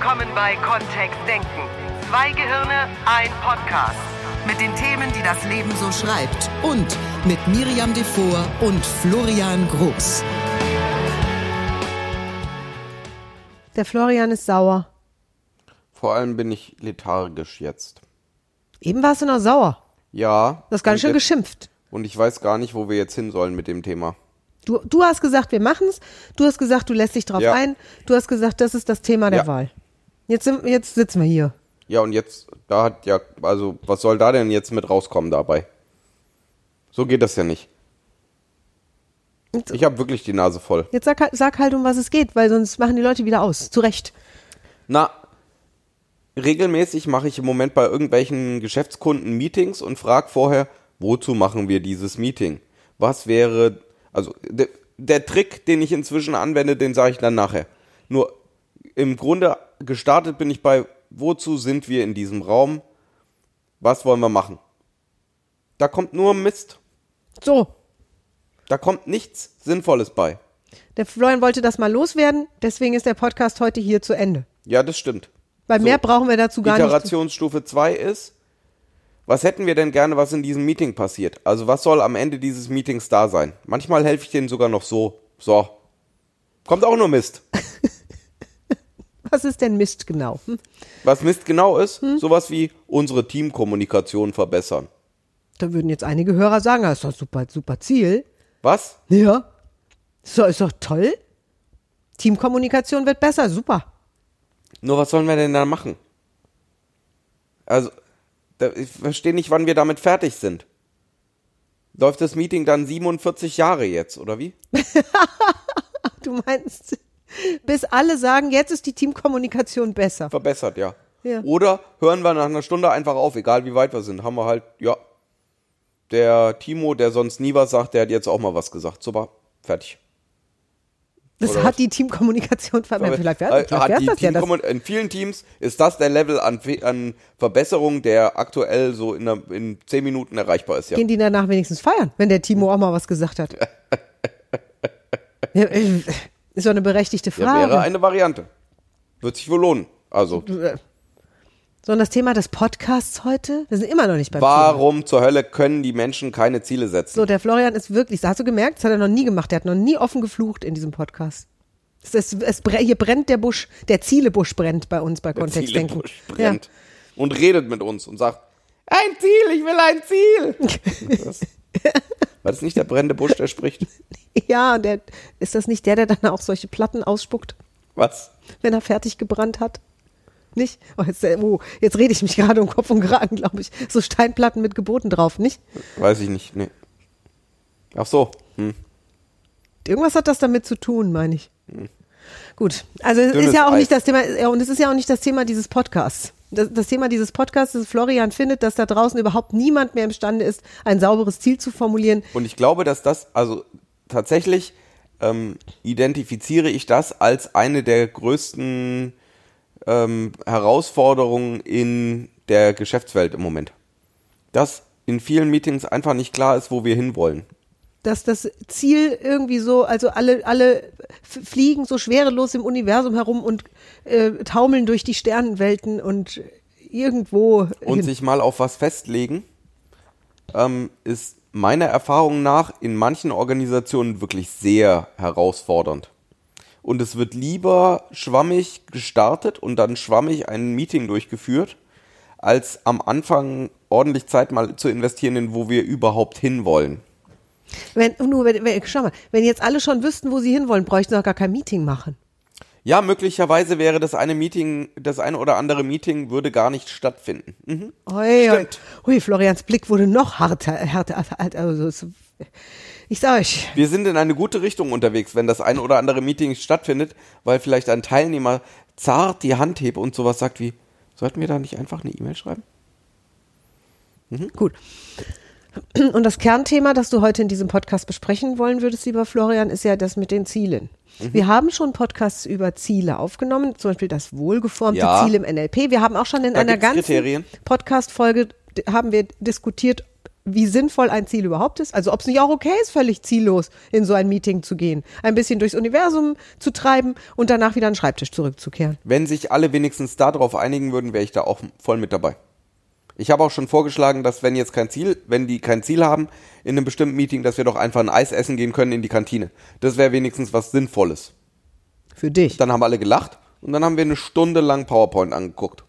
willkommen bei Kontext Denken. Zwei Gehirne, ein Podcast. Mit den Themen, die das Leben so schreibt. Und mit Miriam Devor und Florian Groß. Der Florian ist sauer. Vor allem bin ich lethargisch jetzt. Eben warst du noch sauer. Ja. Du hast ganz schön jetzt- geschimpft. Und ich weiß gar nicht, wo wir jetzt hin sollen mit dem Thema. Du, du hast gesagt, wir machen's. Du hast gesagt, du lässt dich drauf Ja. ein. Du hast gesagt, das ist das Thema der Ja. Wahl. Jetzt, sind, jetzt sitzen wir hier. Ja, und jetzt, da hat ja, also, was soll da denn jetzt mit rauskommen dabei? So geht das ja nicht. Ich habe wirklich die Nase voll. Jetzt sag, halt- sag halt, um was es geht, weil sonst machen die Leute wieder aus. Zu Recht. Na, regelmäßig mache ich im Moment bei irgendwelchen Geschäftskunden Meetings und frage vorher, wozu machen wir dieses Meeting? Was wäre, also de, der Trick, den ich inzwischen anwende, den sage ich dann nachher. Nur im Grunde gestartet bin ich bei, wozu sind wir in diesem Raum? Was wollen wir machen? Da kommt nur Mist. So, Da kommt nichts Sinnvolles bei. der Florian wollte das mal loswerden. Deswegen ist der Podcast heute hier zu Ende. Ja, das stimmt. Weil So. mehr brauchen wir dazu gar nicht. Iterationsstufe 2 ist, was hätten wir denn gerne, was in diesem Meeting passiert? Also was soll am Ende dieses Meetings da sein? Manchmal helfe ich denen sogar noch so. So. Kommt auch nur Mist. Was ist denn Mist genau? Hm? Was Mist genau ist, sowas wie unsere Teamkommunikation verbessern. Da würden jetzt einige Hörer sagen, das ist doch super, super Ziel. Was? Ja. So, ist doch toll. Teamkommunikation wird besser, super. Nur was sollen wir denn da machen? Also, ich verstehe nicht, wann wir damit fertig sind. Läuft das Meeting dann 47 Jahre jetzt, oder wie? Du meinst, bis alle sagen, jetzt ist die Teamkommunikation besser. Verbessert, ja. Ja. Oder hören wir nach einer Stunde einfach auf, egal wie weit wir sind. Haben wir halt, ja. Der Timo, der sonst nie was sagt, der hat jetzt auch mal was gesagt. Super, fertig. Das Oder hat was? die Teamkommunikation verbessert. Vielleicht Äh, vielleicht hat die das ja. Das, Teamkommun- in vielen Teams ist das der Level an, an Verbesserung, der aktuell so in, einer, in 10 Minuten erreichbar ist. Ja. gehen die danach wenigstens feiern, wenn der Timo auch mal was gesagt hat. ja, ist doch eine berechtigte Ja, Frage. wäre eine Variante. Wird sich wohl lohnen. Also, so, und das Thema des Podcasts heute? Wir sind immer noch nicht beim Thema. warum zur Hölle können die Menschen keine Ziele setzen? So, der Florian ist wirklich, hast du gemerkt, das hat er noch nie gemacht. Der hat noch nie offen geflucht in diesem Podcast. Es, es, es, hier brennt der Busch, der Zielebusch brennt bei uns bei Der Kontextdenken. Zielebusch brennt und redet mit uns und sagt, ein Ziel, ich will ein Ziel. Was? War das nicht der brennende Busch, der spricht? Ja, der, ist das nicht der, der dann auch solche Platten ausspuckt, Was? wenn er fertig gebrannt hat? Nicht? Oh, jetzt, äh, oh, jetzt rede ich mich gerade um Kopf und Kragen, glaube ich. So Steinplatten mit Geboten drauf, nicht? Weiß ich nicht, nee. Ach so, hm. Irgendwas hat das damit zu tun, meine ich. Gut, also es Dünnes ist ja auch Eis. nicht das Thema, ja, und es ist ja auch nicht das Thema dieses Podcasts. Das, das Thema dieses Podcasts ist, Florian findet, dass da draußen überhaupt niemand mehr imstande ist, ein sauberes Ziel zu formulieren. Und ich glaube, dass das, also tatsächlich ähm, identifiziere ich das als eine der größten ähm, Herausforderungen in der Geschäftswelt im Moment. Dass in vielen Meetings einfach nicht klar ist, wo wir hinwollen. Dass das Ziel irgendwie so, also alle, alle fliegen so schwerelos im Universum herum und äh, taumeln durch die Sternenwelten und irgendwo Und hin. sich mal auf was festlegen, ähm, ist meiner Erfahrung nach in manchen Organisationen wirklich sehr herausfordernd. Und es wird lieber schwammig gestartet und dann schwammig ein Meeting durchgeführt, als am Anfang ordentlich Zeit mal zu investieren, in wo wir überhaupt hinwollen. Wenn, nur, wenn, wenn, schau mal, wenn jetzt alle schon wüssten, wo sie hinwollen, bräuchten sie auch gar kein Meeting machen. Ja, möglicherweise wäre das eine Meeting, das eine oder andere Meeting würde gar nicht stattfinden. Mhm. Ui, Stimmt. ui, Florians Blick wurde noch harter, härter, härter also ich sag euch, Wir sind in eine gute Richtung unterwegs, wenn das eine oder andere Meeting stattfindet, weil vielleicht ein Teilnehmer zart die Hand hebt und sowas sagt wie, sollten wir da nicht einfach eine E-Mail schreiben? Gut. Und das Kernthema, das du heute in diesem Podcast besprechen wollen würdest, lieber Florian, ist ja das mit den Zielen. Mhm. Wir haben schon Podcasts über Ziele aufgenommen, zum Beispiel das wohlgeformte Ja. Ziel im NLP. Wir haben auch schon in Da einer ganzen. Podcast-Folge haben wir diskutiert, wie sinnvoll ein Ziel überhaupt ist. Also ob es nicht auch okay ist, völlig ziellos in so ein Meeting zu gehen, ein bisschen durchs Universum zu treiben und danach wieder an den Schreibtisch zurückzukehren. Wenn sich alle wenigstens darauf einigen würden, wäre ich da auch voll mit dabei. Ich habe auch schon vorgeschlagen, dass wenn jetzt kein Ziel, wenn die kein Ziel haben in einem bestimmten Meeting, dass wir doch einfach ein Eis essen gehen können in die Kantine. Das wäre wenigstens was Sinnvolles. Für dich. Dann haben alle gelacht und dann haben wir eine Stunde lang PowerPoint angeguckt.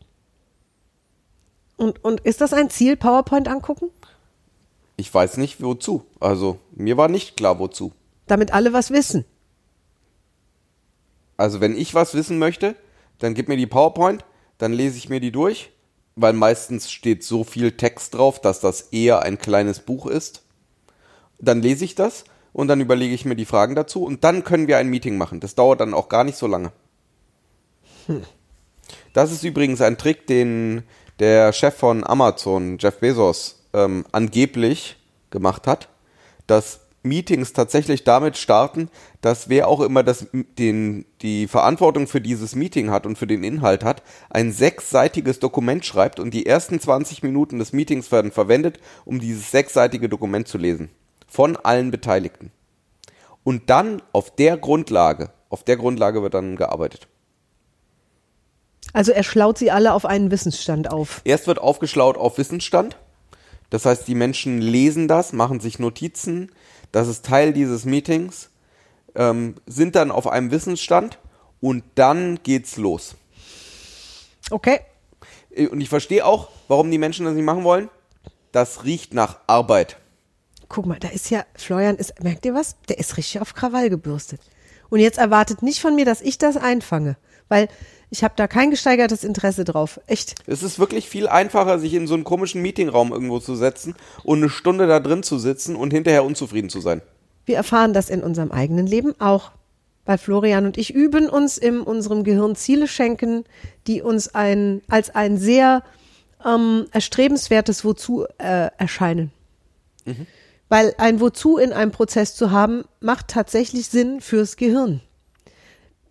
Und, und ist das ein Ziel, PowerPoint angucken? Ich weiß nicht wozu. Also mir war nicht klar wozu. Damit alle was wissen. Also wenn ich was wissen möchte, dann gib mir die PowerPoint, dann lese ich mir die durch, weil meistens steht so viel Text drauf, dass das eher ein kleines Buch ist. Dann lese ich das und dann überlege ich mir die Fragen dazu und dann können wir ein Meeting machen. Das dauert dann auch gar nicht so lange. Das ist übrigens ein Trick, den der Chef von Amazon, Jeff Bezos, ähm, angeblich gemacht hat, dass Meetings tatsächlich damit starten, dass wer auch immer das, den, die Verantwortung für dieses Meeting hat und für den Inhalt hat, ein sechsseitiges Dokument schreibt und die ersten 20 Minuten des Meetings werden verwendet, um dieses sechsseitige Dokument zu lesen. Von allen Beteiligten. Und dann auf der Grundlage, auf der Grundlage wird dann gearbeitet. Also er schlaut sie alle auf einen Wissensstand auf. Erst wird aufgeschlaut auf Wissensstand. Das heißt, die Menschen lesen das, machen sich Notizen. Das ist Teil dieses Meetings. Ähm, sind dann auf einem Wissensstand und dann geht's los. Okay. Äh, Und ich verstehe auch, warum die Menschen das nicht machen wollen. Das riecht nach Arbeit. Guck mal, da ist ja, Florian ist, merkt ihr was? Der ist richtig auf Krawall gebürstet. Und jetzt erwartet nicht von mir, dass ich das einfange. Weil ich habe da kein gesteigertes Interesse drauf. Echt. Es ist wirklich viel einfacher, sich in so einen komischen Meetingraum irgendwo zu setzen und eine Stunde da drin zu sitzen und hinterher unzufrieden zu sein. Wir erfahren das in unserem eigenen Leben auch. Weil Florian und ich üben uns in unserem Gehirn Ziele schenken, die uns ein, als ein sehr ähm, erstrebenswertes Wozu äh, erscheinen. Weil ein Wozu in einem Prozess zu haben, macht tatsächlich Sinn fürs Gehirn.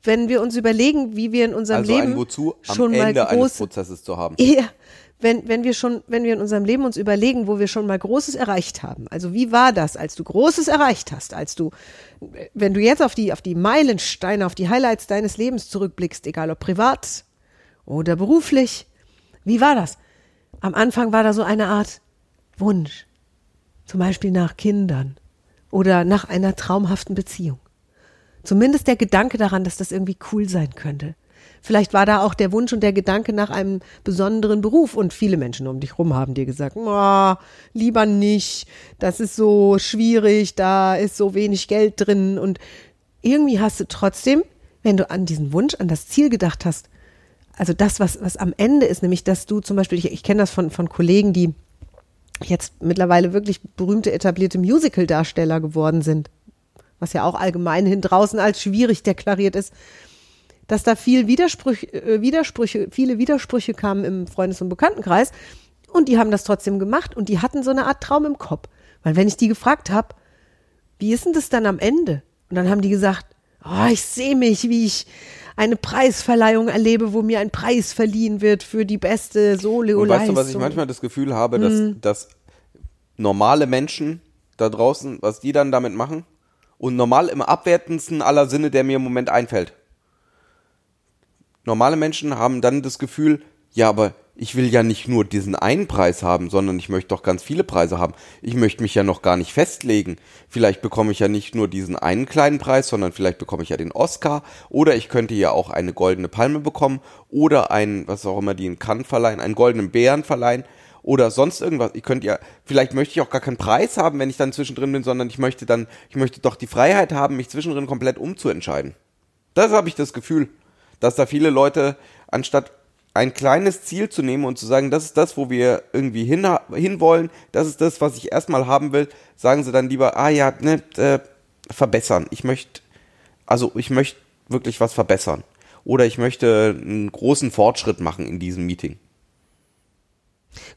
Wenn wir uns überlegen, wie wir in unserem Also Leben Wozu schon mal Ende eines groß, Prozesses zu haben. ja, wenn, wenn wir schon, wenn wir in unserem Leben uns überlegen, wo wir schon mal Großes erreicht haben. Also wie war das, als du Großes erreicht hast, als du, wenn du jetzt auf die, auf die Meilensteine, auf die Highlights deines Lebens zurückblickst, egal ob privat oder beruflich, wie war das? Am Anfang war da so eine Art Wunsch. Zum Beispiel nach Kindern oder nach einer traumhaften Beziehung. Zumindest der Gedanke daran, dass das irgendwie cool sein könnte. Vielleicht war da auch der Wunsch und der Gedanke nach einem besonderen Beruf. Und viele Menschen um dich rum haben dir gesagt, "Oh, lieber nicht, das ist so schwierig, da ist so wenig Geld drin. Und irgendwie hast du trotzdem, wenn du an diesen Wunsch, an das Ziel gedacht hast, also das, was, was am Ende ist, nämlich, dass du zum Beispiel, ich, ich kenne das von, von Kollegen, die jetzt mittlerweile wirklich berühmte etablierte Musical-Darsteller geworden sind, was ja auch allgemein hin draußen als schwierig deklariert ist, dass da viel Widersprüche, äh, Widersprüche, viele Widersprüche kamen im Freundes- und Bekanntenkreis und die haben das trotzdem gemacht und die hatten so eine Art Traum im Kopf. Weil wenn ich die gefragt habe, wie ist denn das dann am Ende? Und dann haben die gesagt, oh, ich sehe mich, wie ich eine Preisverleihung erlebe, wo mir ein Preis verliehen wird für die beste solo Und weißt du, was ich manchmal das Gefühl habe, dass, Hm. dass normale Menschen da draußen, was die dann damit machen? Und normal im abwertendsten aller Sinne, der mir im Moment einfällt. Normale Menschen haben dann das Gefühl, ja, aber ich will ja nicht nur diesen einen Preis haben, sondern ich möchte doch ganz viele Preise haben. Ich möchte mich ja noch gar nicht festlegen. Vielleicht bekomme ich ja nicht nur diesen einen kleinen Preis, sondern vielleicht bekomme ich ja den Oscar oder ich könnte ja auch eine goldene Palme bekommen oder ein, was auch immer die in Cannes verleihen, einen goldenen Bären verleihen oder sonst irgendwas. Ich könnte ja, vielleicht möchte ich auch gar keinen Preis haben, wenn ich dann zwischendrin bin, sondern ich möchte dann, ich möchte doch die Freiheit haben, mich zwischendrin komplett umzuentscheiden. Das habe ich das Gefühl, dass da viele Leute, anstatt ein kleines Ziel zu nehmen und zu sagen, das ist das, wo wir irgendwie hin, hinwollen, das ist das, was ich erstmal haben will, sagen sie dann lieber, ah ja, ne, äh, verbessern. Ich möchte, also ich möchte wirklich was verbessern. Oder ich möchte einen großen Fortschritt machen in diesem Meeting.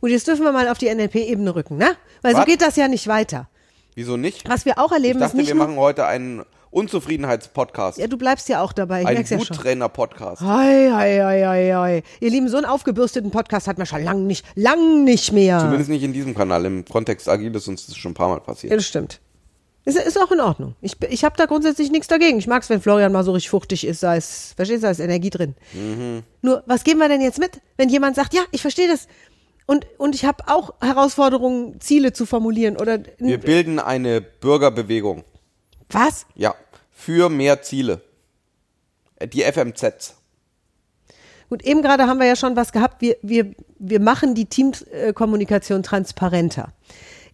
Gut, jetzt dürfen wir mal auf die NLP-Ebene rücken, ne? Weil so Was? geht das ja nicht weiter. Wieso nicht? Was wir auch Ich erleben, ist dachte, nicht wir machen heute einen Unzufriedenheitspodcast. Ja, du bleibst ja auch dabei. Ich ein ja. Wuttrainer-Podcast. Hei, hei, hei, hei, hei. Ihr Lieben, so einen aufgebürsteten Podcast hat man schon lang nicht, lang nicht mehr. Zumindest nicht in diesem Kanal. Im Kontext Agil ist uns das schon ein paar Mal Ja, passiert. das stimmt. Ist, ist auch in Ordnung. Ich, ich habe da grundsätzlich nichts dagegen. Ich mag's, wenn Florian mal so richtig fuchtig ist, da ist, verstehst du, da ist Energie drin. Nur, was geben wir denn jetzt mit, wenn jemand sagt, ja, ich verstehe das und, und ich habe auch Herausforderungen, Ziele zu formulieren oder Wir bilden eine Bürgerbewegung. was? Ja. Für mehr Ziele. Die FMZs. Gut, eben gerade haben wir ja schon was gehabt. Wir, wir, wir machen die Teamkommunikation transparenter.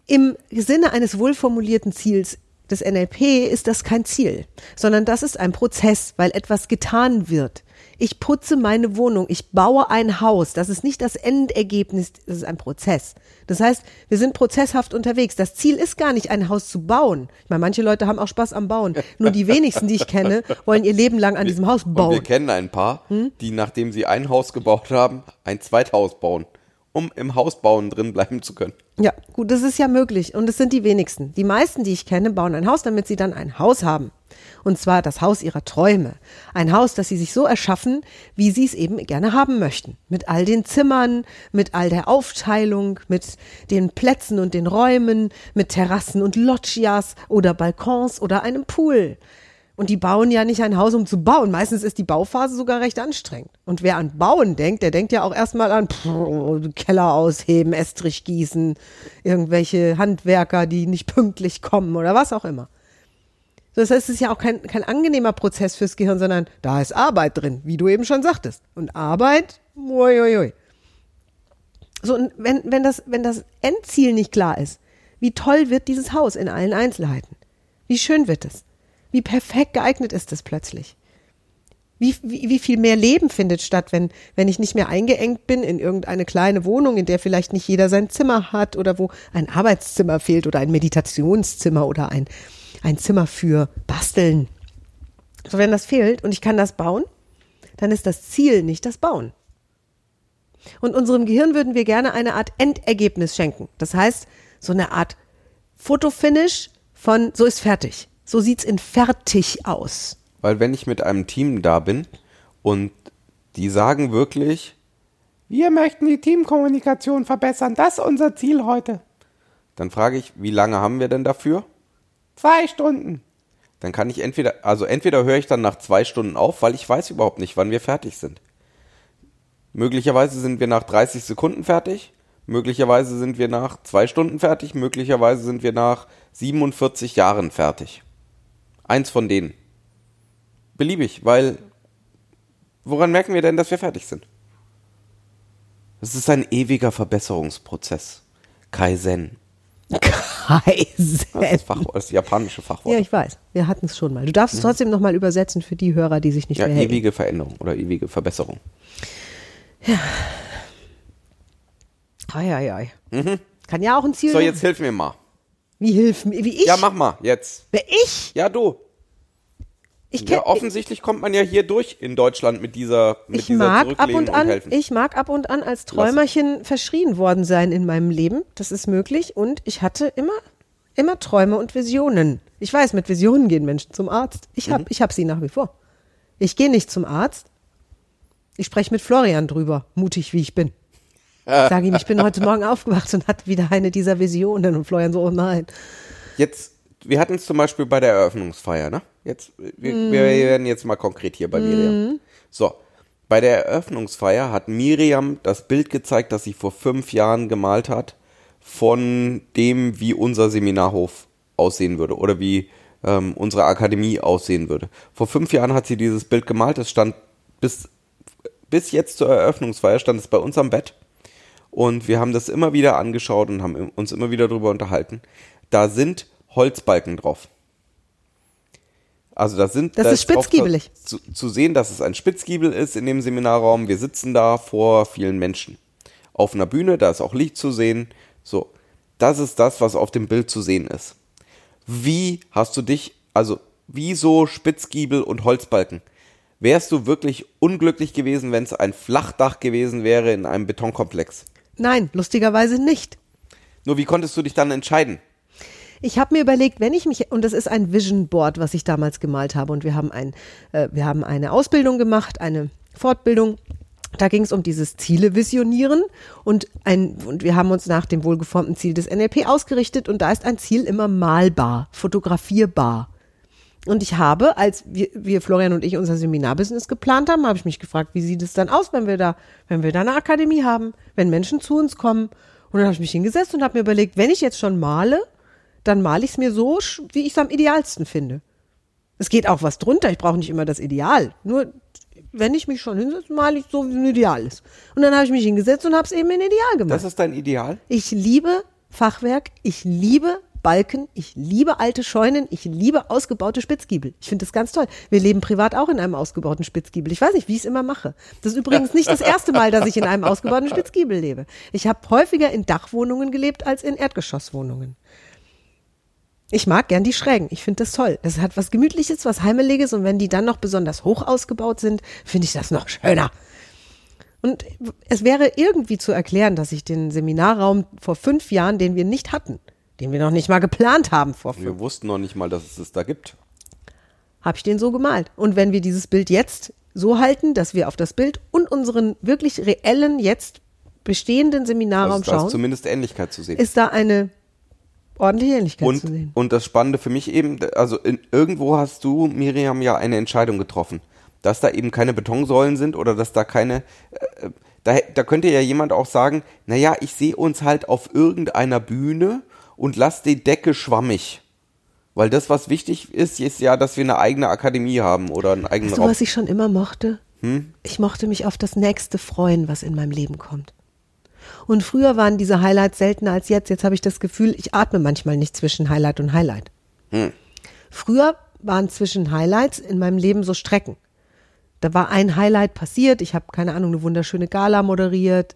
Im Sinne eines wohlformulierten Ziels des NLP ist das kein Ziel, sondern das ist ein Prozess, weil etwas getan wird. Ich putze meine Wohnung, ich baue ein Haus. Das ist nicht das Endergebnis, das ist ein Prozess. Das heißt, wir sind prozesshaft unterwegs. Das Ziel ist gar nicht, ein Haus zu bauen. Ich meine, manche Leute haben auch Spaß am Bauen. Nur die wenigsten, die ich kenne, wollen ihr Leben lang an diesem Haus Und wir bauen. Hm? kennen ein paar, die nachdem sie ein Haus gebaut haben, ein Zweithaus bauen, um im Haus bauen drin bleiben zu können. Ja, gut, das ist ja möglich. Und es sind die wenigsten. Die meisten, die ich kenne, bauen ein Haus, damit sie dann ein Haus haben. Und zwar das Haus ihrer Träume. Ein Haus, das sie sich so erschaffen, wie sie es eben gerne haben möchten. Mit all den Zimmern, mit all der Aufteilung, mit den Plätzen und den Räumen, mit Terrassen und Loggias oder Balkons oder einem Pool. Und die bauen ja nicht ein Haus, um zu bauen. Meistens ist die Bauphase sogar recht anstrengend. Und wer an Bauen denkt, der denkt ja auch erstmal an pff, Keller ausheben, Estrich gießen, irgendwelche Handwerker, die nicht pünktlich kommen oder was auch immer. Das heißt, es ist ja auch kein, kein angenehmer Prozess fürs Gehirn, sondern da ist Arbeit drin, wie du eben schon sagtest. Und Arbeit, uiuiui. So, und wenn, wenn, das, wenn das Endziel nicht klar ist, wie toll wird dieses Haus in allen Einzelheiten? Wie schön wird es? Wie perfekt geeignet ist es plötzlich? Wie, wie, wie viel mehr Leben findet statt, wenn, wenn ich nicht mehr eingeengt bin in irgendeine kleine Wohnung, in der vielleicht nicht jeder sein Zimmer hat oder wo ein Arbeitszimmer fehlt oder ein Meditationszimmer oder ein, ein Zimmer für Basteln. So, wenn das fehlt und ich kann das bauen, dann ist das Ziel nicht das Bauen. Und unserem Gehirn würden wir gerne eine Art Endergebnis schenken. Das heißt, so eine Art Fotofinish von so ist fertig. So sieht's in fertig aus. Weil wenn ich mit einem Team da bin und die sagen wirklich, wir möchten die Teamkommunikation verbessern, das ist unser Ziel heute. Dann frage ich, wie lange haben wir denn dafür? Zwei Stunden. Dann kann ich entweder, also entweder höre ich dann nach zwei Stunden auf, weil ich weiß überhaupt nicht, wann wir fertig sind. Möglicherweise sind wir nach 30 Sekunden fertig, möglicherweise sind wir nach zwei Stunden fertig, möglicherweise sind wir nach 47 Jahren fertig. Eins von denen. Beliebig, weil woran merken wir denn, dass wir fertig sind? Es ist ein ewiger Verbesserungsprozess. Kaizen. Kaizen. Das, Fach, das japanische Fachwort. Ja, ich weiß. Wir hatten es schon mal. Du darfst es trotzdem nochmal übersetzen für die Hörer, die sich nicht Ja, mehr erinnern. ewige Veränderung oder ewige Verbesserung. Ei, ei, ei. Kann ja auch ein Ziel Mhm. So, sein. jetzt hilf mir mal. Wie hilf mir? Wie ich? Ja, mach mal, jetzt. Wer ich? Ja, du. Ich, kenn, Ja, offensichtlich kommt man ja hier durch in Deutschland mit dieser, mit ich dieser mag ab und an, helfen. ich mag ab und an als Träumerchen verschrien worden sein in meinem Leben. Das ist möglich. Und ich hatte immer, immer Träume und Visionen. Ich weiß, mit Visionen gehen Menschen zum Arzt. Ich Mhm. habe ich hab sie nach wie vor. Ich gehe nicht zum Arzt. Ich spreche mit Florian drüber, mutig wie ich bin. Sag ihm, ich bin heute Morgen aufgewacht und hatte wieder eine dieser Visionen. Und Florian so, oh nein. Jetzt, wir hatten es zum Beispiel bei der Eröffnungsfeier, ne? Jetzt, wir, Mhm. wir werden jetzt mal konkret hier bei Miriam. So, bei der Eröffnungsfeier hat Miriam das Bild gezeigt, das sie vor fünf Jahren gemalt hat, von dem, wie unser Seminarhof aussehen würde oder wie ähm, unsere Akademie aussehen würde. Vor fünf Jahren hat sie dieses Bild gemalt, es stand bis, bis jetzt zur Eröffnungsfeier, stand es bei uns am Bett. Und wir haben das immer wieder angeschaut und haben uns immer wieder darüber unterhalten. Da sind Holzbalken drauf. Also da sind Das da ist spitzgiebelig. Zu, zu sehen, dass es ein Spitzgiebel ist in dem Seminarraum. Wir sitzen da vor vielen Menschen. Auf einer Bühne, da ist auch Licht zu sehen. So, das ist das, was auf dem Bild zu sehen ist. Wie hast du dich, also wieso Spitzgiebel und Holzbalken? Wärst du wirklich unglücklich gewesen, wenn es ein Flachdach gewesen wäre in einem Betonkomplex? Nein, lustigerweise nicht. Nur wie konntest du dich dann entscheiden? Ich habe mir überlegt, wenn ich mich, und das ist ein Vision Board, was ich damals gemalt habe, und wir haben, ein, äh, wir haben eine Ausbildung gemacht, eine Fortbildung. Da ging es um dieses Ziele visionieren und, ein, und wir haben uns nach dem wohlgeformten Ziel des NLP ausgerichtet und da ist ein Ziel immer malbar, fotografierbar. Und ich habe, als wir, wir Florian und ich unser Seminarbusiness geplant haben, habe ich mich gefragt, wie sieht es dann aus, wenn wir da, wenn wir da eine Akademie haben, wenn Menschen zu uns kommen. Und dann habe ich mich hingesetzt und habe mir überlegt, wenn ich jetzt schon male, dann male ich es mir so, wie ich es am idealsten finde. Es geht auch was drunter, ich brauche nicht immer das Ideal. Nur wenn ich mich schon hinsetze, male ich so, wie ein Ideal ist. Und dann habe ich mich hingesetzt und habe es eben in Ideal gemacht. Das ist dein Ideal? Ich liebe Fachwerk, ich liebe Balken, ich liebe alte Scheunen, ich liebe ausgebaute Spitzgiebel. Ich finde das ganz toll. Wir leben privat auch in einem ausgebauten Spitzgiebel. Ich weiß nicht, wie ich es immer mache. Das ist übrigens nicht das erste Mal, dass ich in einem ausgebauten Spitzgiebel lebe. Ich habe häufiger in Dachwohnungen gelebt als in Erdgeschosswohnungen. Ich mag gern die Schrägen. Ich finde das toll. Das hat was Gemütliches, was Heimeliges und wenn die dann noch besonders hoch ausgebaut sind, finde ich das noch schöner. Und es wäre irgendwie zu erklären, dass ich den Seminarraum vor fünf Jahren, den wir nicht hatten, den wir noch nicht mal geplant haben vor fünf, Wir wussten noch nicht mal, dass es es da gibt. habe ich den so gemalt. Und wenn wir dieses Bild jetzt so halten, dass wir auf das Bild und unseren wirklich reellen, jetzt bestehenden Seminarraum Also schauen, zumindest Ähnlichkeit zu sehen. ist da eine ordentliche Ähnlichkeit zu Und, sehen. und das Spannende für mich eben, also in, irgendwo hast du, Miriam, ja eine Entscheidung getroffen. Dass da eben keine Betonsäulen sind oder dass da keine, äh, da, da könnte ja jemand auch sagen, naja, ich sehe uns halt auf irgendeiner Bühne und lass die Decke schwammig. Weil das, was wichtig ist, ist ja, dass wir eine eigene Akademie haben oder einen eigenen Weißt du, Raum. was ich schon immer mochte? Hm? Ich mochte mich auf das nächste freuen, was in meinem Leben kommt. Und früher waren diese Highlights seltener als jetzt. Jetzt habe ich das Gefühl, ich atme manchmal nicht zwischen Highlight und Highlight. Hm. Früher waren zwischen Highlights in meinem Leben so Strecken. Da war ein Highlight passiert, ich habe keine Ahnung, eine wunderschöne Gala moderiert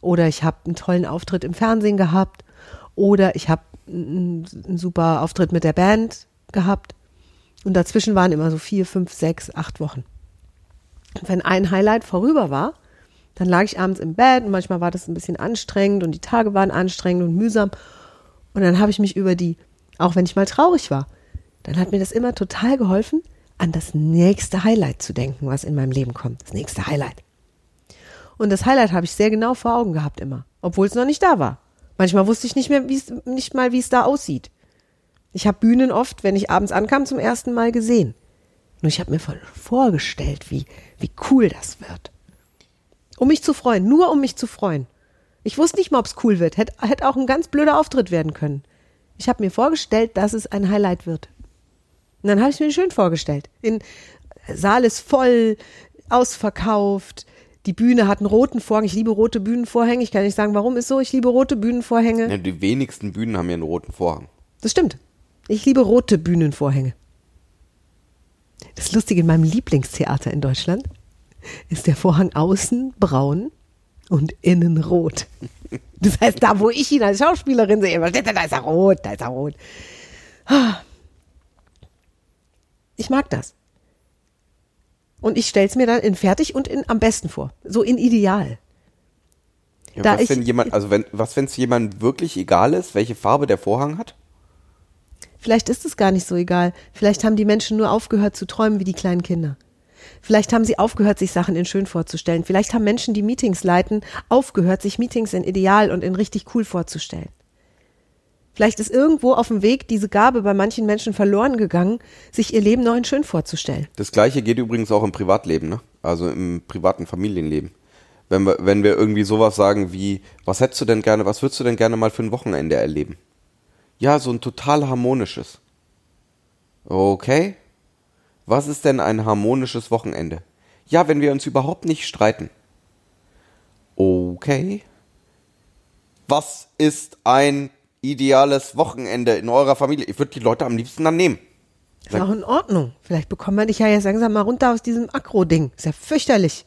oder ich habe einen tollen Auftritt im Fernsehen gehabt oder ich habe einen, einen super Auftritt mit der Band gehabt. Und dazwischen waren immer so vier, fünf, sechs, acht Wochen. Und wenn ein Highlight vorüber war, dann lag ich abends im Bett und manchmal war das ein bisschen anstrengend und die Tage waren anstrengend und mühsam. Und dann habe ich mich über die, auch wenn ich mal traurig war, dann hat mir das immer total geholfen, an das nächste Highlight zu denken, was in meinem Leben kommt. Das nächste Highlight. Und das Highlight habe ich sehr genau vor Augen gehabt immer, obwohl es noch nicht da war. Manchmal wusste ich nicht mehr, nicht mal, wie es da aussieht. Ich habe Bühnen oft, wenn ich abends ankam, zum ersten Mal gesehen. Nur ich habe mir vorgestellt, wie, wie cool das wird. Um mich zu freuen, nur um mich zu freuen. Ich wusste nicht mal, ob es cool wird. Hätte hätte auch ein ganz blöder Auftritt werden können. Ich habe mir vorgestellt, dass es ein Highlight wird. Und dann habe ich mir schön vorgestellt. In Saal ist voll, ausverkauft. Die Bühne hat einen roten Vorhang. Ich liebe rote Bühnenvorhänge. Ich kann nicht sagen, warum ist so. Ich liebe rote Bühnenvorhänge. Ja, die wenigsten Bühnen haben ja einen roten Vorhang. Das stimmt. Ich liebe rote Bühnenvorhänge. Das Lustige in meinem Lieblingstheater in Deutschland ist der Vorhang außen braun und innen rot. Das heißt, da wo ich ihn als Schauspielerin sehe, immer steht da ist er rot, da ist er rot. Ich mag das. Und ich stelle es mir dann in fertig und in am besten vor. So in ideal. Ja, Da was, ich- wenn jemand, also wenn, was, wenn es jemandem wirklich egal ist, welche Farbe der Vorhang hat? Vielleicht ist es gar nicht so egal. Vielleicht haben die Menschen nur aufgehört zu träumen wie die kleinen Kinder. Vielleicht haben sie aufgehört, sich Sachen in schön vorzustellen. Vielleicht haben Menschen, die Meetings leiten, aufgehört, sich Meetings in ideal und in richtig cool vorzustellen. Vielleicht ist irgendwo auf dem Weg diese Gabe bei manchen Menschen verloren gegangen, sich ihr Leben noch in schön vorzustellen. Das gleiche geht übrigens auch im Privatleben, ne? Also im privaten Familienleben. Wenn wir, wenn wir irgendwie sowas sagen wie, was hättest du denn gerne, was würdest du denn gerne mal für ein Wochenende erleben? Ja, so ein total harmonisches. Okay. Was ist denn ein harmonisches Wochenende? Ja, wenn wir uns überhaupt nicht streiten. Okay. Was ist ein ideales Wochenende in eurer Familie? Ich würde die Leute am liebsten dann nehmen. Ist auch in Ordnung. Vielleicht bekommt man dich ja jetzt langsam mal runter aus diesem Akro-Ding. Ist ja fürchterlich.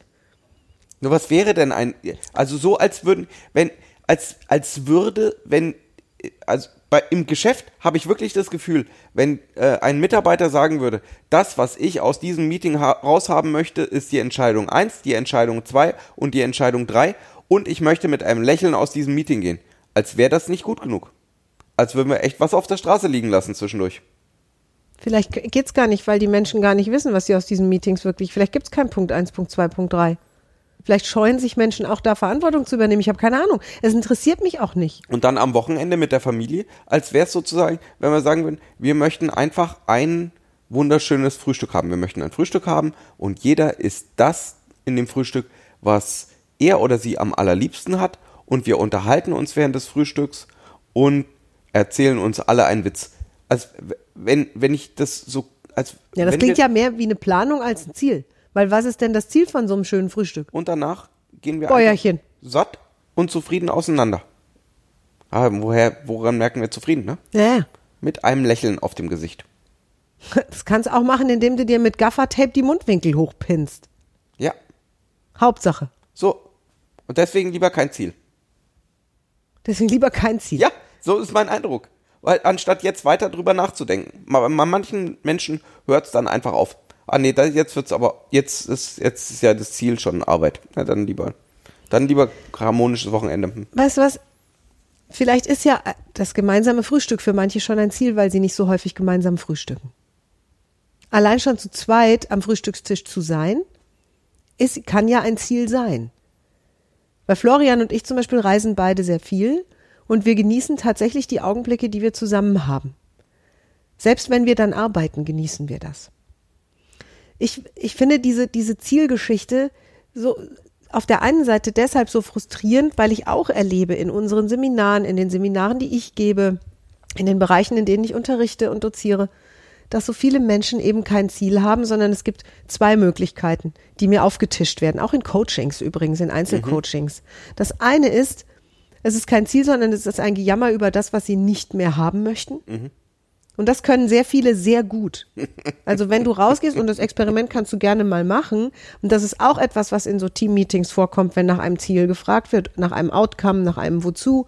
Nur was wäre denn ein, also so als würden, wenn, als, als würde, wenn, also bei, im Geschäft habe ich wirklich das Gefühl, wenn äh, ein Mitarbeiter sagen würde, das, was ich aus diesem Meeting ha raushaben möchte, ist die Entscheidung 1, die Entscheidung 2 und die Entscheidung 3 und ich möchte mit einem Lächeln aus diesem Meeting gehen. Als wäre das nicht gut genug. als würden wir echt was auf der Straße liegen lassen zwischendurch. Vielleicht geht's gar nicht, weil die Menschen gar nicht wissen, was sie aus diesen Meetings wirklich. Vielleicht gibt's keinen Punkt 1, Punkt 2, Punkt 3. Vielleicht scheuen sich Menschen auch da Verantwortung zu übernehmen. Ich habe keine Ahnung. Es interessiert mich auch nicht. Und dann am Wochenende mit der Familie, als wäre es sozusagen, wenn wir sagen würden, wir möchten einfach ein wunderschönes Frühstück haben. Wir möchten ein Frühstück haben und jeder isst das in dem Frühstück, was er oder sie am allerliebsten hat und wir unterhalten uns während des Frühstücks und erzählen uns alle einen Witz. Als wenn, wenn ich das so, als Ja, das klingt wir, ja mehr wie eine Planung als ein Ziel. Weil was ist denn das Ziel von so einem schönen Frühstück? Und danach gehen wir Bäuerchen. einfach satt und zufrieden auseinander. Ah, woher, woran merken wir zufrieden, ne? Ja, Mit einem Lächeln auf dem Gesicht. das kannst du auch machen, indem du dir mit Gaffertape die Mundwinkel hochpinst. Ja, Hauptsache. so. Und deswegen lieber kein Ziel. Deswegen lieber kein Ziel. Ja, so ist mein Eindruck. Weil anstatt jetzt weiter drüber nachzudenken, bei manchen Menschen hört es dann einfach auf. Ah nee, da, jetzt wird's aber, jetzt ist, jetzt ist ja das Ziel schon Arbeit. Na dann lieber, dann lieber harmonisches Wochenende. Hm. Weißt du was? Vielleicht ist ja das gemeinsame Frühstück für manche schon ein Ziel, weil sie nicht so häufig gemeinsam frühstücken. Allein schon zu zweit am Frühstückstisch zu sein, ist, kann ja ein Ziel sein. Weil Florian und ich zum Beispiel reisen beide sehr viel und wir genießen tatsächlich die Augenblicke, die wir zusammen haben. Selbst wenn wir dann arbeiten, genießen wir das. Ich, ich finde diese, diese Zielgeschichte so auf der einen Seite deshalb so frustrierend, weil ich auch erlebe in unseren Seminaren, in den Seminaren, die ich gebe, in den Bereichen, in denen ich unterrichte und doziere, dass so viele Menschen eben kein Ziel haben, sondern es gibt zwei Möglichkeiten, die mir aufgetischt werden, auch in Coachings übrigens, in Einzelcoachings. Das eine ist, es ist kein Ziel, sondern es ist ein Gejammer über das, was sie nicht mehr haben möchten. Und das können sehr viele sehr gut. Also wenn du rausgehst und das Experiment kannst du gerne mal machen. Und das ist auch etwas, was in so Team-Meetings vorkommt, wenn nach einem Ziel gefragt wird, nach einem Outcome, nach einem Wozu.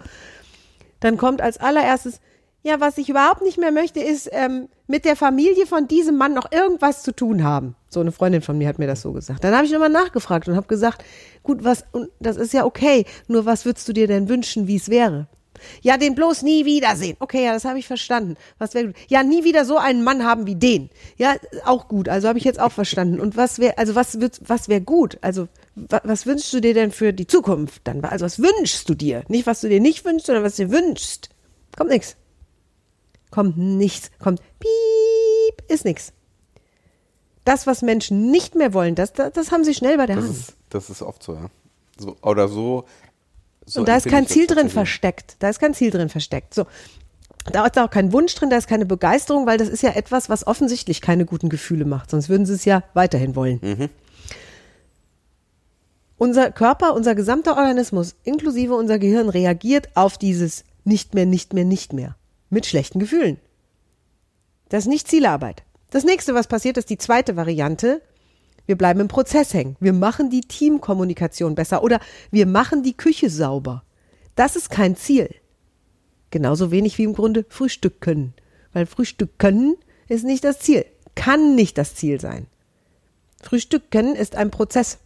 Dann kommt als allererstes, ja, was ich überhaupt nicht mehr möchte, ist ähm, mit der Familie von diesem Mann noch irgendwas zu tun haben. So eine Freundin von mir hat mir das so gesagt. Dann habe ich nochmal nachgefragt und habe gesagt, gut, was, und das ist ja okay, nur was würdest du dir denn wünschen, wie es wäre? Ja, den bloß nie wiedersehen. Okay, ja, das habe ich verstanden. Was wäre gut? Ja, nie wieder so einen Mann haben wie den. Ja, auch gut. Also habe ich jetzt auch verstanden. Und was wäre, also was wird, was wäre gut? Also wa, was wünschst du dir denn für die Zukunft dann? Also was wünschst du dir? Nicht was du dir nicht wünschst, sondern was du dir wünschst. Kommt nix. Kommt nichts. Kommt piep, ist nix. Das, was Menschen nicht mehr wollen, das, das, das haben sie schnell bei der Das Hand. ist, das ist oft so, ja. So, oder so. So und da ist kein Ziel drin versteckt. Da ist kein Ziel drin versteckt. So. Da ist auch kein Wunsch drin, da ist keine Begeisterung, weil das ist ja etwas, was offensichtlich keine guten Gefühle macht. Sonst würden sie es ja weiterhin wollen. Mhm. Unser Körper, unser gesamter Organismus, inklusive unser Gehirn, reagiert auf dieses nicht mehr, nicht mehr, nicht mehr. Mit schlechten Gefühlen. Das ist nicht Zielarbeit. Das nächste, was passiert, ist die zweite Variante. Wir bleiben im Prozess hängen. Wir machen die Teamkommunikation besser oder wir machen die Küche sauber. Das ist kein Ziel. Genauso wenig wie im Grunde Frühstück können. Weil Frühstück können ist nicht das Ziel. Kann nicht das Ziel sein. Frühstück können ist ein Prozess.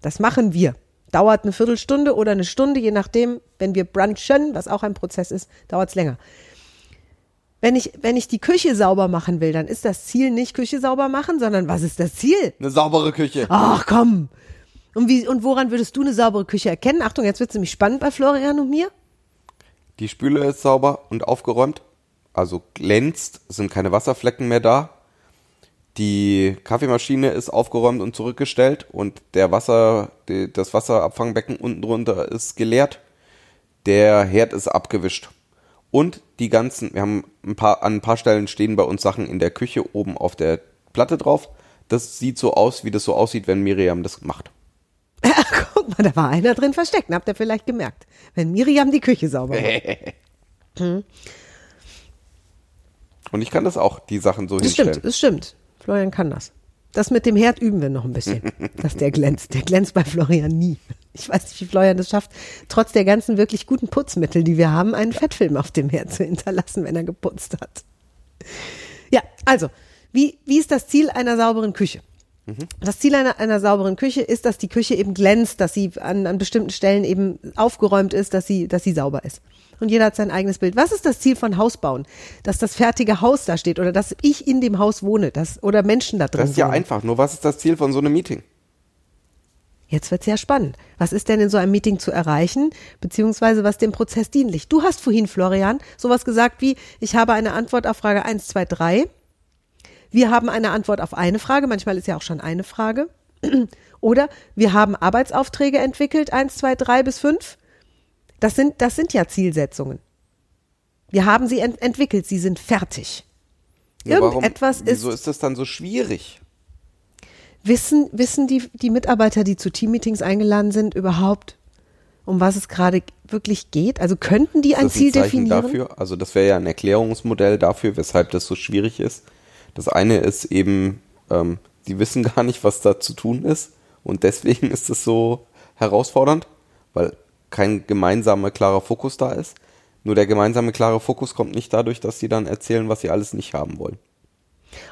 Das machen wir. Dauert eine Viertelstunde oder eine Stunde, je nachdem. Wenn wir brunchen, was auch ein Prozess ist, dauert es länger. Wenn ich, wenn ich die Küche sauber machen will, dann ist das Ziel nicht Küche sauber machen, sondern was ist das Ziel? Eine saubere Küche. Ach komm. Und, wie, und woran würdest du eine saubere Küche erkennen? Achtung, jetzt wird es nämlich spannend bei Florian und mir. Die Spüle ist sauber und aufgeräumt. Also glänzt, es sind keine Wasserflecken mehr da. Die Kaffeemaschine ist aufgeräumt und zurückgestellt und der Wasser, das Wasserabfangbecken unten drunter ist geleert. Der Herd ist abgewischt. Und die ganzen, wir haben ein paar, an ein paar Stellen stehen bei uns Sachen in der Küche oben auf der Platte drauf. Das sieht so aus, wie das so aussieht, wenn Miriam das macht. Guck mal, da war einer drin versteckt. Habt ihr vielleicht gemerkt. Wenn Miriam die Küche sauber macht. Und ich kann das auch, die Sachen so Das hinstellen. stimmt, das stimmt. Florian kann das. Das mit dem Herd üben wir noch ein bisschen, dass der glänzt. Der glänzt bei Florian nie. Ich weiß nicht, wie Florian das schafft, trotz der ganzen wirklich guten Putzmittel, die wir haben, einen Fettfilm auf dem Herd zu hinterlassen, wenn er geputzt hat. Ja, also, wie, wie ist das Ziel einer sauberen Küche? Das Ziel einer, einer sauberen Küche ist, dass die Küche eben glänzt, dass sie an, an bestimmten Stellen eben aufgeräumt ist, dass sie, dass sie sauber ist. Und jeder hat sein eigenes Bild. Was ist das Ziel von Hausbauen? Dass das fertige Haus da steht oder dass ich in dem Haus wohne, dass, oder Menschen da drin Das ist ja wohnen. einfach. Nur was ist das Ziel von so einem Meeting? Jetzt wird's ja spannend. Was ist denn in so einem Meeting zu erreichen, beziehungsweise was dem Prozess dienlich? Du hast vorhin, Florian, sowas gesagt wie, ich habe eine Antwort auf Frage 1, 2, 3. Wir haben eine Antwort auf eine Frage, manchmal ist ja auch schon eine Frage. Oder wir haben Arbeitsaufträge entwickelt, 1, 2, 3 bis 5. Das sind, das sind ja Zielsetzungen. Wir haben sie ent entwickelt, sie sind fertig. Nur warum- Irgendetwas ist Wieso ist das dann so schwierig? Wissen, wissen die, die Mitarbeiter, die zu Teammeetings eingeladen sind, überhaupt, um was es gerade wirklich geht? Also könnten die ein Ist das Ziel Zeichen definieren? Dafür? Also das wäre ja ein Erklärungsmodell dafür, weshalb das so schwierig ist. Das eine ist eben, ähm, die wissen gar nicht, was da zu tun ist und deswegen ist es so herausfordernd, weil kein gemeinsamer klarer Fokus da ist. Nur der gemeinsame klare Fokus kommt nicht dadurch, dass sie dann erzählen, was sie alles nicht haben wollen.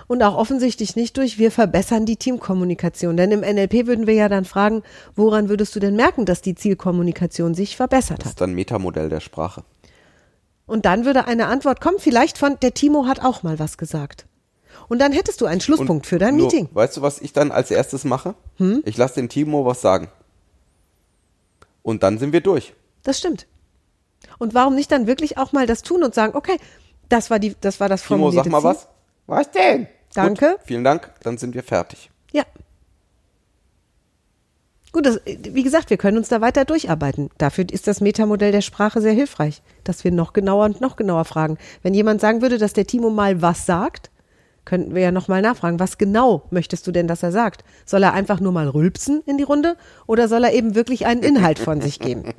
Und auch offensichtlich nicht durch, wir verbessern die Teamkommunikation. Denn im NLP würden wir ja dann fragen, woran würdest du denn merken, dass die Zielkommunikation sich verbessert Das hat? ist dann Metamodell der Sprache. Und dann würde eine Antwort kommen, vielleicht von, der Timo hat auch mal was gesagt. Und dann hättest du einen Schlusspunkt für dein nur, Meeting. Hm? Weißt du, was ich dann als erstes mache? Ich lasse den Timo was sagen. Und dann sind wir durch. Das stimmt. Und warum nicht dann wirklich auch mal das tun und sagen, okay, das war die, das war das Timo, sag mal Ziel. was. Was denn? Danke. Gut, vielen Dank, dann sind wir fertig. Ja. Gut, das, wie gesagt, wir können uns da weiter durcharbeiten. Dafür ist das Metamodell der Sprache sehr hilfreich, dass wir noch genauer und noch genauer fragen. Wenn jemand sagen würde, dass der Timo mal was sagt, könnten wir ja nochmal nachfragen, was genau möchtest du denn, dass er sagt? Soll er einfach nur mal rülpsen in die Runde oder soll er eben wirklich einen Inhalt von sich geben?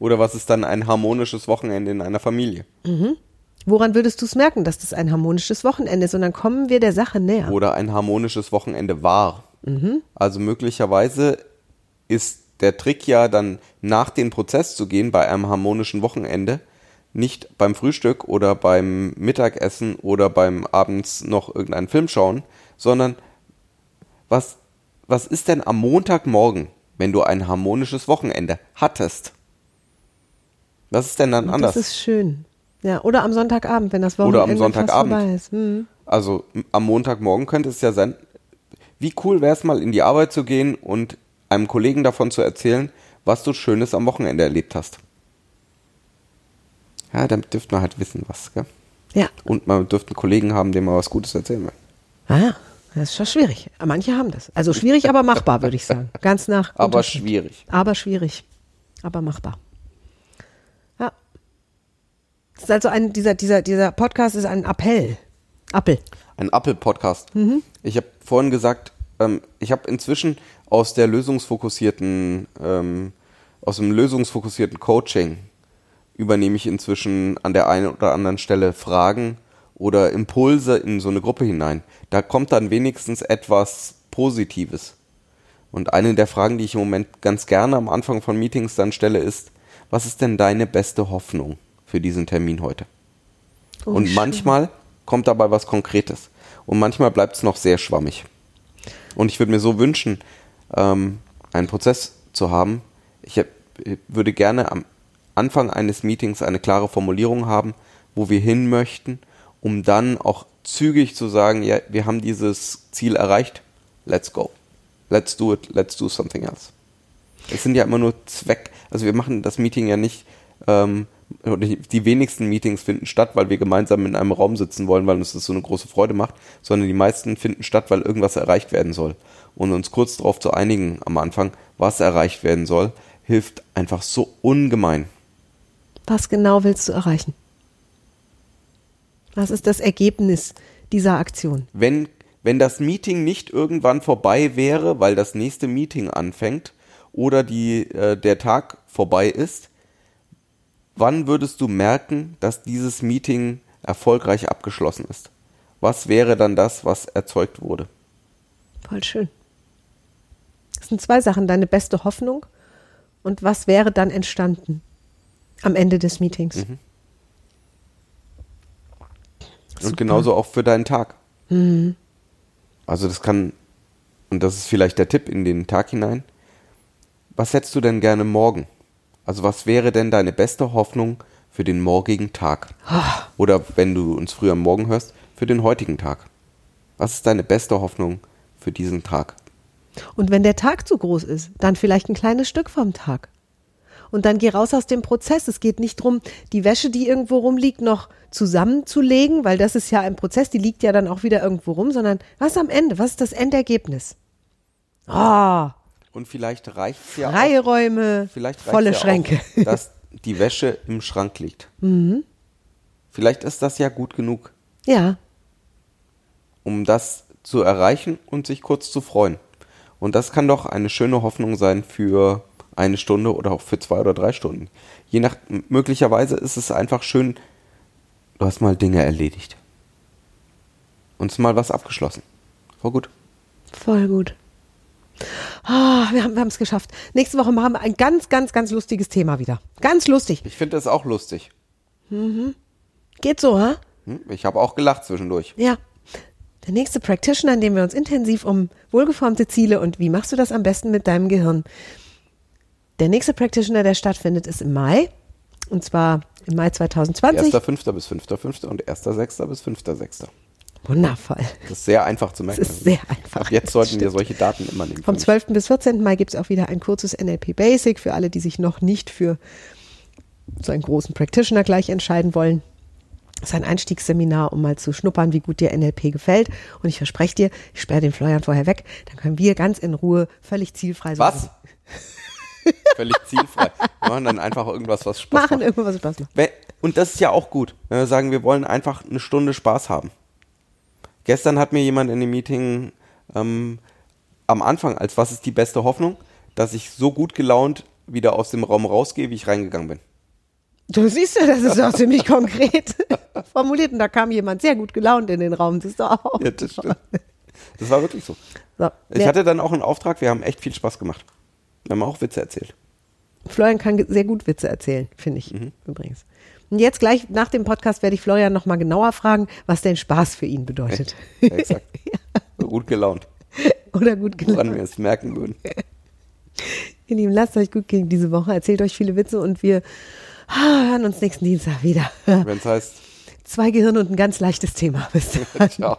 Oder was ist dann ein harmonisches Wochenende in einer Familie? Woran würdest du es merken, dass das ein harmonisches Wochenende ist? Und dann kommen wir der Sache näher. Oder ein harmonisches Wochenende war. Also möglicherweise ist der Trick ja dann nach den Prozess zu gehen bei einem harmonischen Wochenende, nicht beim Frühstück oder beim Mittagessen oder beim abends noch irgendeinen Film schauen, sondern was, was ist denn am Montagmorgen, wenn du ein harmonisches Wochenende hattest? Was ist denn dann anders? Das ist schön. Ja, oder am Sonntagabend, wenn das Wochenende Oder am Sonntagabend. vorbei ist. Hm. Also am Montagmorgen könnte es ja sein, wie cool wäre es mal in die Arbeit zu gehen und einem Kollegen davon zu erzählen, was du Schönes am Wochenende erlebt hast. Ja, dann dürfte man halt wissen, was. Gell? Ja. Und man dürfte einen Kollegen haben, dem man was Gutes erzählen will. Ah, das ist schon schwierig. Manche haben das. Also schwierig, aber machbar, würde ich sagen. Ganz nach. Aber schwierig. Aber schwierig. Aber machbar. Ja. Das ist also ein, dieser, dieser, dieser Podcast ist ein Appell. Appel. Ein Apple-Podcast. Ich habe vorhin gesagt, ähm, ich habe inzwischen aus der lösungsfokussierten, ähm, aus dem lösungsfokussierten Coaching übernehme ich inzwischen an der einen oder anderen Stelle Fragen oder Impulse in so eine Gruppe hinein. Da kommt dann wenigstens etwas Positives. Und eine der Fragen, die ich im Moment ganz gerne am Anfang von Meetings dann stelle, ist, was ist denn deine beste Hoffnung für diesen Termin heute? Oh, Und schön. manchmal kommt dabei was Konkretes. Und manchmal bleibt es noch sehr schwammig. Und ich würde mir so wünschen, ähm, einen Prozess zu haben. Ich hab, ich würde gerne am Anfang eines Meetings eine klare Formulierung haben, wo wir hin möchten, um dann auch zügig zu sagen, ja, wir haben dieses Ziel erreicht, let's go. Let's do it, let's do something else. Es sind ja immer nur Zweck, also wir machen das Meeting ja nicht, ähm, die wenigsten Meetings finden statt, weil wir gemeinsam in einem Raum sitzen wollen, weil uns das so eine große Freude macht, sondern die meisten finden statt, weil irgendwas erreicht werden soll. Und uns kurz darauf zu einigen am Anfang, was erreicht werden soll, hilft einfach so ungemein. Was genau willst du erreichen? Was ist das Ergebnis dieser Aktion? Wenn, wenn das Meeting nicht irgendwann vorbei wäre, weil das nächste Meeting anfängt oder die, äh, der Tag vorbei ist, wann würdest du merken, dass dieses Meeting erfolgreich abgeschlossen ist? Was wäre dann das, was erzeugt wurde? Voll schön. Das sind zwei Sachen. Deine beste Hoffnung und was wäre dann entstanden am Ende des Meetings? Mhm. Und genauso auch für deinen Tag. Also das kann und das ist vielleicht der Tipp in den Tag hinein, was hättest du denn gerne morgen? Also was wäre denn deine beste Hoffnung für den morgigen Tag? Oder wenn du uns früher am Morgen hörst, für den heutigen Tag. Was ist deine beste Hoffnung für diesen Tag? Und wenn der Tag zu groß ist, dann vielleicht ein kleines Stück vom Tag. Und dann geh raus aus dem Prozess. Es geht nicht drum, die Wäsche, die irgendwo rumliegt, noch zusammenzulegen, weil das ist ja ein Prozess, die liegt ja dann auch wieder irgendwo rum, sondern was am Ende? Was ist das Endergebnis? Ah, Und vielleicht reicht es ja freie auch, Räume, vielleicht volle ja Schränke. Auch, dass die Wäsche im Schrank liegt. Vielleicht ist das ja gut genug, ja, um das zu erreichen und sich kurz zu freuen. Und das kann doch eine schöne Hoffnung sein für eine Stunde oder auch für zwei oder drei Stunden. Je nach, möglicherweise ist es einfach schön, du hast mal Dinge erledigt. Und es ist mal was abgeschlossen. Voll gut. voll gut. Ah, wir haben wir es geschafft. Nächste Woche machen wir ein ganz, ganz, ganz lustiges Thema wieder. Ganz lustig. Ich finde das auch lustig. Geht so, ha? Hm? Ich habe auch gelacht zwischendurch. Ja. Der nächste Practitioner, an dem wir uns intensiv um wohlgeformte Ziele und wie machst du das am besten mit deinem Gehirn? Der nächste Practitioner, der stattfindet, ist im Mai. Und zwar im Mai 2020. 1.5. bis 5.5. und 1.6. bis 5.6. Wundervoll. Das ist sehr einfach zu merken. Das ist sehr einfach. Ab jetzt sollten wir solche Daten immer nehmen. Vom finde ich. 12. bis 14. Mai gibt es auch wieder ein kurzes NLP Basic für alle, die sich noch nicht für so einen großen Practitioner gleich entscheiden wollen. Das ist ein Einstiegsseminar, um mal zu schnuppern, wie gut dir NLP gefällt. Und ich verspreche dir, ich sperre den Florian vorher weg, dann können wir ganz in Ruhe, völlig zielfrei Was? Völlig zielfrei. Wir machen dann einfach irgendwas, was Spaß machen, macht. irgendwas Spaß macht. Und das ist ja auch gut, wenn wir sagen, wir wollen einfach eine Stunde Spaß haben. Gestern hat mir jemand in dem Meeting ähm, am Anfang, als was ist die beste Hoffnung, dass ich so gut gelaunt wieder aus dem Raum rausgehe, wie ich reingegangen bin. Du siehst ja, das ist auch ziemlich konkret formuliert. Und da kam jemand sehr gut gelaunt in den Raum. Das ist doch auch. Ja, das stimmt. Das war wirklich so. So, Ich der- hatte dann auch einen Auftrag, wir haben echt viel Spaß gemacht. Wir haben auch Witze erzählt. Florian kann sehr gut Witze erzählen, finde ich übrigens. Und jetzt gleich nach dem Podcast werde ich Florian nochmal genauer fragen, was denn Spaß für ihn bedeutet. Ja, exakt. Gut gelaunt. Oder gut Woran gelaunt. wir es merken würden. Ihr Lieben, lasst euch gut gehen diese Woche. Erzählt euch viele Witze und wir ah, hören uns nächsten Dienstag wieder. Wenn es heißt, Zwei Gehirne und ein ganz leichtes Thema. Bis dann. ciao.